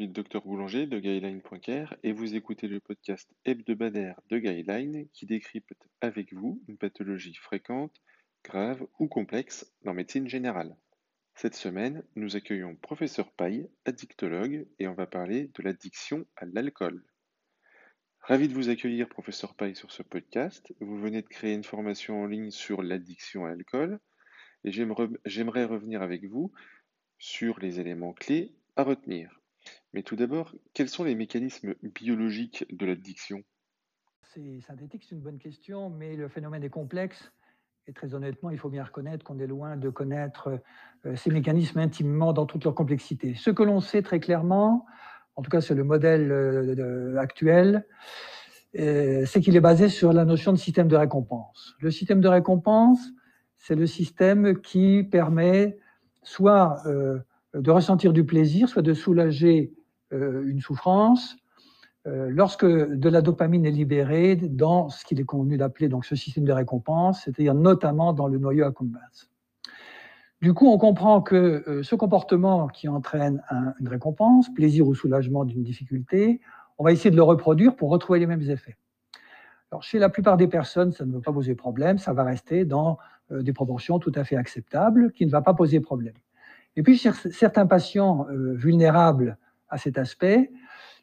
suis le docteur Boulanger de Guideline.care et vous écoutez le podcast hebdomadaire de Guideline qui décrypte avec vous une pathologie fréquente, grave ou complexe dans médecine générale. Cette semaine, nous accueillons professeur Paille, addictologue, et on va parler de l'addiction à l'alcool. Ravi de vous accueillir, professeur Paille, sur ce podcast. Vous venez de créer une formation en ligne sur l'addiction à l'alcool et j'aimerais revenir avec vous sur les éléments clés à retenir. Mais tout d'abord, quels sont les mécanismes biologiques de l'addiction C'est synthétique, c'est une bonne question, mais le phénomène est complexe. Et très honnêtement, il faut bien reconnaître qu'on est loin de connaître euh, ces mécanismes intimement dans toute leur complexité. Ce que l'on sait très clairement, en tout cas c'est le modèle euh, actuel, euh, c'est qu'il est basé sur la notion de système de récompense. Le système de récompense, c'est le système qui permet soit de ressentir du plaisir, soit de soulager une souffrance, euh, lorsque de la dopamine est libérée dans ce qu'il est convenu d'appeler donc ce système de récompense, c'est-à-dire notamment dans le noyau accumbens. Du coup, on comprend que euh, ce comportement qui entraîne une récompense, plaisir ou soulagement d'une difficulté, on va essayer de le reproduire pour retrouver les mêmes effets. Alors, chez la plupart des personnes, ça ne va pas poser problème, ça va rester dans des proportions tout à fait acceptables, qui ne va pas poser problème. Et puis, certains patients euh, vulnérables à cet aspect,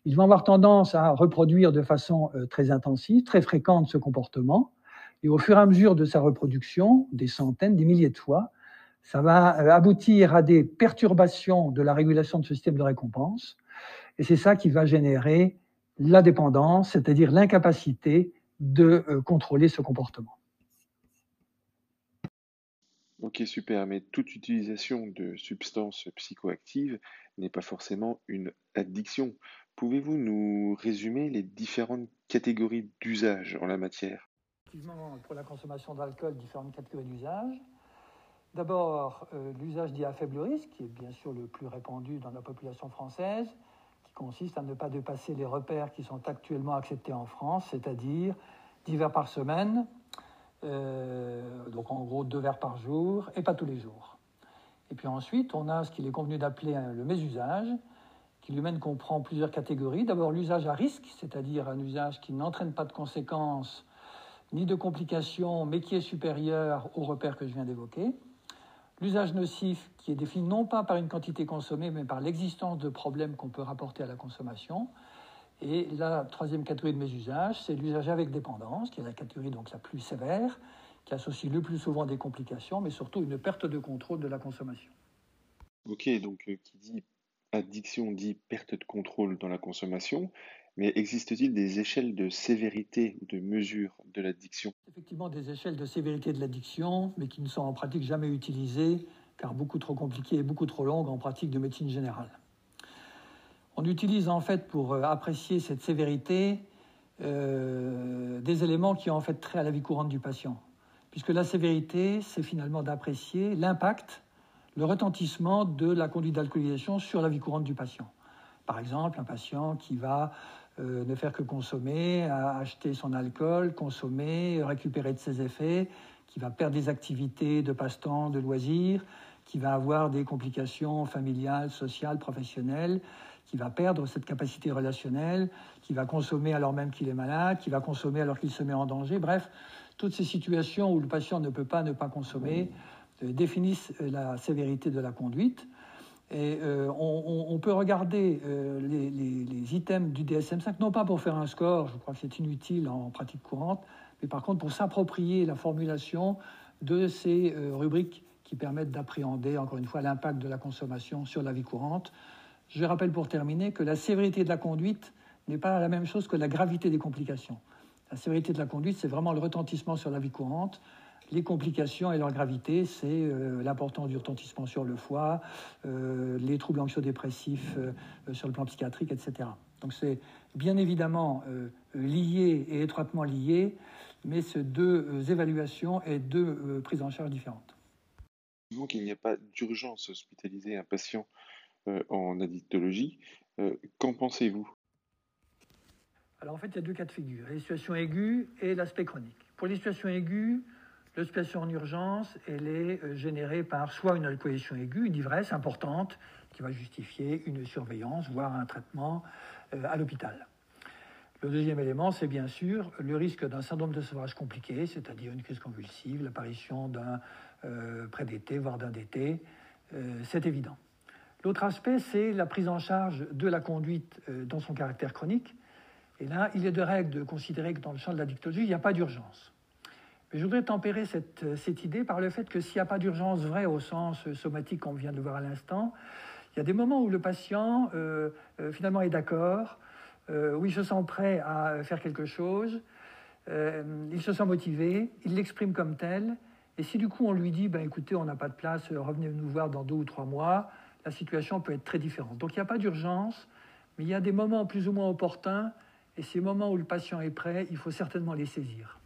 ils vont avoir tendance à reproduire de façon euh, très intensive, très fréquente ce comportement. Et au fur et à mesure de sa reproduction, des centaines, des milliers de fois, ça va euh, aboutir à des perturbations de la régulation de ce système de récompense. Et c'est ça qui va générer la dépendance, c'est-à-dire l'incapacité de contrôler ce comportement. Ok, super, mais toute utilisation de substances psychoactives n'est pas forcément une addiction. Pouvez-vous nous résumer les différentes catégories d'usage en la matière? Effectivement, pour la consommation d'alcool, différentes catégories d'usage. D'abord, euh, l'usage dit à faible risque, qui est bien sûr le plus répandu dans la population française, qui consiste à ne pas dépasser les repères qui sont actuellement acceptés en France, c'est-à-dire 10 verres par semaine, euh, donc en gros deux verres par jour et pas tous les jours. Et puis ensuite, on a ce qu'il est convenu d'appeler le mésusage, qui lui-même comprend plusieurs catégories. D'abord l'usage à risque, c'est-à-dire un usage qui n'entraîne pas de conséquences ni de complications, mais qui est supérieur aux repères que je viens d'évoquer. L'usage nocif, qui est défini non pas par une quantité consommée, mais par l'existence de problèmes qu'on peut rapporter à la consommation. Et la troisième catégorie de mes usages, c'est l'usage avec dépendance, qui est la catégorie donc la plus sévère, qui associe le plus souvent des complications, mais surtout une perte de contrôle de la consommation. Ok, donc euh, qui dit addiction dit perte de contrôle dans la consommation, mais existe-t-il des échelles de sévérité ou de mesure de l'addiction? Effectivement, des échelles de sévérité de l'addiction, mais qui ne sont en pratique jamais utilisées, car beaucoup trop compliquées et beaucoup trop longues en pratique de médecine générale. On utilise en fait pour euh, apprécier cette sévérité euh, des éléments qui ont en fait trait à la vie courante du patient. Puisque la sévérité, c'est finalement d'apprécier l'impact, le retentissement de la conduite d'alcoolisation sur la vie courante du patient. Par exemple, un patient qui va euh, ne faire que consommer, acheter son alcool, consommer, récupérer de ses effets, qui va perdre des activités de passe-temps, de loisirs, qui va avoir des complications familiales, sociales, professionnelles, qui va perdre cette capacité relationnelle, qui va consommer alors même qu'il est malade, qui va consommer alors qu'il se met en danger. Bref, toutes ces situations où le patient ne peut pas ne pas consommer euh, définissent euh, la sévérité de la conduite. Et euh, on, peut regarder les, les, items du DSM-5, non pas pour faire un score, je crois que c'est inutile en pratique courante, mais par contre pour s'approprier la formulation de ces rubriques qui permettent d'appréhender, encore une fois, l'impact de la consommation sur la vie courante. Je rappelle pour terminer que la sévérité de la conduite n'est pas la même chose que la gravité des complications. La sévérité de la conduite, c'est vraiment le retentissement sur la vie courante. Les complications et leur gravité, c'est euh, l'importance du retentissement sur le foie, euh, les troubles anxio-dépressifs euh, sur le plan psychiatrique, etc. Donc c'est bien évidemment lié et étroitement lié, mais c'est deux évaluations et deux prises en charge différentes. Donc il n'y a pas d'urgence hospitaliser un patient en addictologie. Euh, qu'en pensez-vous? Alors en fait, il y a deux cas de figure, les situations aiguës et l'aspect chronique. Pour les situations aiguës, l'hospitalisation en urgence, elle est euh, générée par soit une alcoolisation aiguë, une ivresse importante, qui va justifier une surveillance, voire un traitement à l'hôpital. Le deuxième élément, c'est bien sûr le risque d'un syndrome de sevrage compliqué, c'est-à-dire une crise convulsive, l'apparition d'un euh, prédété, voire d'un DT, euh, c'est évident. L'autre aspect, c'est la prise en charge de la conduite euh, dans son caractère chronique. Et là, il est de règle de considérer que dans le champ de la dictologie, il n'y a pas d'urgence. Mais je voudrais tempérer cette, cette idée par le fait que s'il n'y a pas d'urgence vraie au sens somatique qu'on vient de voir à l'instant, il y a des moments où le patient finalement est d'accord, euh, où il se sent prêt à faire quelque chose, euh, il se sent motivé, il l'exprime comme tel, et si du coup on lui dit, ben, écoutez, on n'a pas de place, revenez nous voir dans deux ou trois mois, la situation peut être très différente. Donc il n'y a pas d'urgence, mais il y a des moments plus ou moins opportuns, et ces moments où le patient est prêt, il faut certainement les saisir.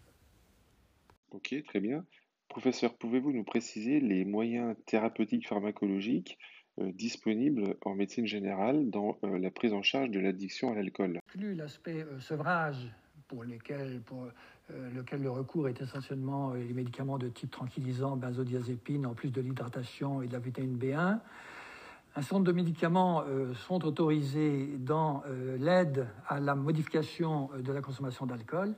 Ok, très bien. Professeur, pouvez-vous nous préciser les moyens thérapeutiques pharmacologiques euh, disponible en médecine générale dans euh, la prise en charge de l'addiction à l'alcool? Plus l'aspect euh, sevrage pour, lesquels, pour lequel le recours est essentiellement les médicaments de type tranquillisant, benzodiazépine, en plus de l'hydratation et de la vitamine B1. Un certain nombre de médicaments sont autorisés dans l'aide à la modification de la consommation d'alcool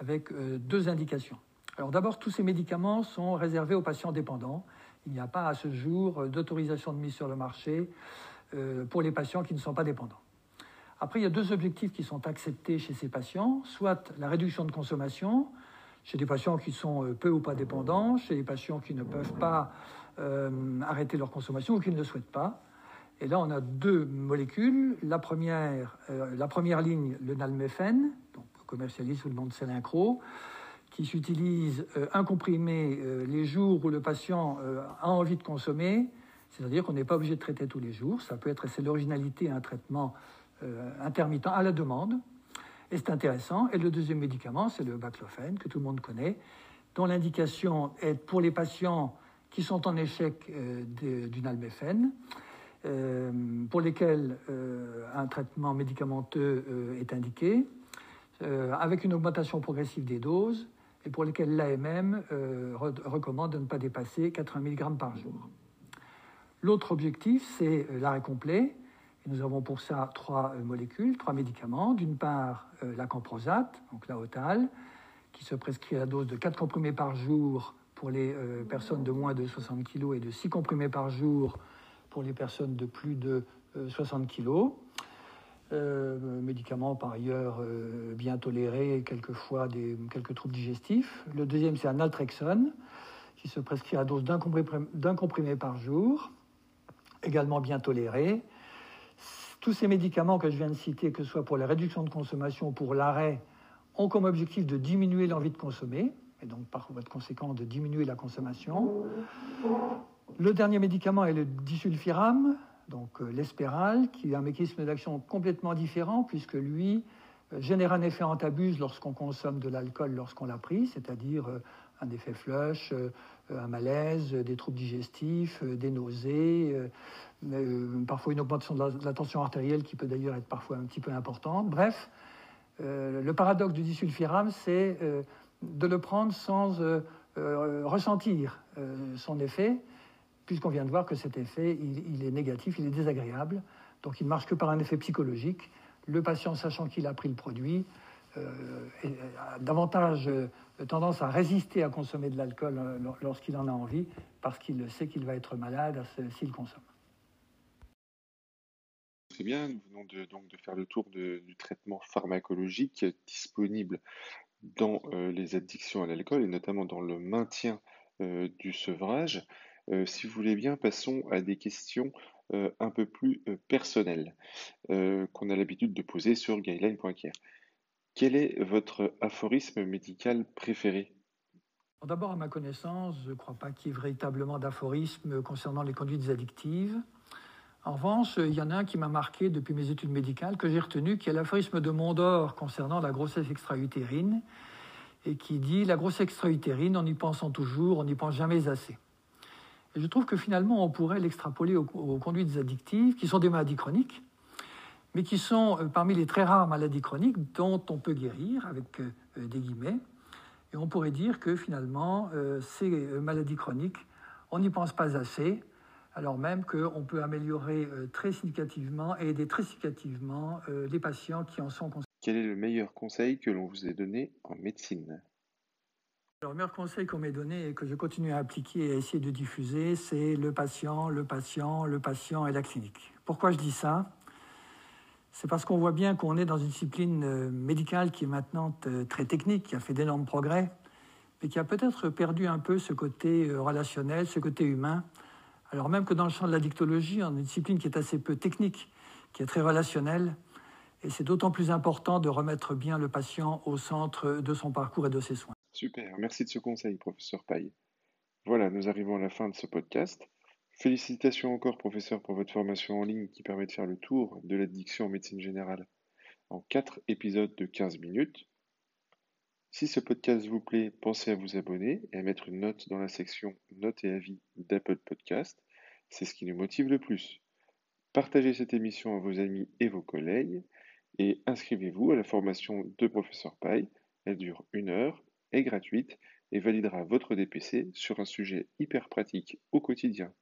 avec deux indications. Alors d'abord, tous ces médicaments sont réservés aux patients dépendants il n'y a pas à ce jour d'autorisation de mise sur le marché euh, pour les patients qui ne sont pas dépendants. Après, il y a deux objectifs qui sont acceptés chez ces patients, soit la réduction de consommation, chez des patients qui sont euh, peu ou pas dépendants, chez des patients qui ne peuvent pas euh, arrêter leur consommation ou qui ne le souhaitent pas. Et là, on a deux molécules. La première, la première ligne, le donc commercialisé sous le nom de Selincro, qui s'utilise euh, un euh, les jours où le patient euh, a envie de consommer, c'est-à-dire qu'on n'est pas obligé de traiter tous les jours. Ça peut être, c'est l'originalité, un traitement intermittent à la demande. Et c'est intéressant. Et le deuxième médicament, c'est le baclofène, que tout le monde connaît, dont l'indication est pour les patients qui sont en échec d'une alméphène, pour lesquels un traitement médicamenteux est indiqué, avec une augmentation progressive des doses et pour lesquels l'AMM euh, recommande de ne pas dépasser 80 mg par jour. L'autre objectif, c'est euh, l'arrêt complet. Et nous avons pour ça trois euh, molécules, trois médicaments. D'une part, la camprosate, donc la Hotal, qui se prescrit à la dose de 4 comprimés par jour pour les personnes de moins de 60 kg et de 6 comprimés par jour pour les personnes de plus de 60 kg. Euh, médicaments par ailleurs euh, bien tolérés, quelquefois des, quelques troubles digestifs. Le deuxième, c'est un naltrexone, qui se prescrit à dose d'un comprimé, par jour, également bien toléré. Tous ces médicaments que je viens de citer, que ce soit pour la réduction de consommation ou pour l'arrêt, ont comme objectif de diminuer l'envie de consommer, et donc par voie de conséquent de diminuer la consommation. Le dernier médicament est le disulfiram, donc euh, l'espéral, qui a un mécanisme d'action complètement différent, puisque lui euh, génère un effet antabuse lorsqu'on consomme de l'alcool lorsqu'on l'a pris, c'est-à-dire euh, un effet flush, un malaise, des troubles digestifs, des nausées, parfois une augmentation de la, tension artérielle qui peut d'ailleurs être parfois un petit peu importante. Bref, le paradoxe du disulfiram, c'est de le prendre sans ressentir son effet, puisqu'on vient de voir que cet effet, il, est négatif, il est désagréable, donc il ne marche que par un effet psychologique. Le patient, sachant qu'il a pris le produit, euh, a davantage euh, tendance à résister à consommer de l'alcool euh, lorsqu'il en a envie, parce qu'il sait qu'il va être malade s'il consomme. Très bien, nous venons de, donc de faire le tour du traitement pharmacologique disponible dans les addictions à l'alcool et notamment dans le maintien du sevrage. Euh, si vous voulez bien, passons à des questions euh, un peu plus euh, personnelles qu'on a l'habitude de poser sur guideline.care. Quel est votre aphorisme médical préféré? D'abord, à ma connaissance, je ne crois pas qu'il y ait véritablement d'aphorisme concernant les conduites addictives. En revanche, il y en a un qui m'a marqué depuis mes études médicales, que j'ai retenu, qui est l'aphorisme de Mondor concernant la grossesse extra-utérine, et qui dit La grossesse extra-utérine, en y pensant toujours, on n'y pense jamais assez. Je trouve que finalement, on pourrait l'extrapoler aux, conduites addictives, qui sont des maladies chroniques, mais qui sont euh, parmi les très rares maladies chroniques dont on peut guérir, avec euh, des guillemets. Et on pourrait dire que finalement, euh, ces maladies chroniques, on n'y pense pas assez, alors même qu'on peut améliorer euh, très significativement et aider très significativement euh, les patients qui en sont concernés. Quel est le meilleur conseil que l'on vous ait donné en médecine? Le meilleur conseil qu'on m'ait donné et que je continue à appliquer et à essayer de diffuser, c'est le patient, le patient, le patient et la clinique. Pourquoi je dis ça? C'est parce qu'on voit bien qu'on est dans une discipline euh, médicale qui est maintenant euh, très technique, qui a fait d'énormes progrès, mais qui a peut-être perdu un peu ce côté euh, relationnel, ce côté humain. Alors même que dans le champ de la dictologie, on a une discipline qui est assez peu technique, qui est très relationnelle, et c'est d'autant plus important de remettre bien le patient au centre de son parcours et de ses soins. Super, merci de ce conseil, professeur Paille. Voilà, nous arrivons à la fin de ce podcast. Félicitations encore, professeur, pour votre formation en ligne qui permet de faire le tour de l'addiction en médecine générale en 4 épisodes de 15 minutes. Si ce podcast vous plaît, pensez à vous abonner et à mettre une note dans la section Notes et avis d'Apple Podcast. C'est ce qui nous motive le plus. Partagez cette émission à vos amis et vos collègues et inscrivez-vous à la formation de professeur Paille. Elle dure une heure est gratuite et validera votre DPC sur un sujet hyper pratique au quotidien.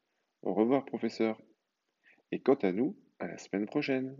Au revoir professeur. Et quant à nous, à la semaine prochaine.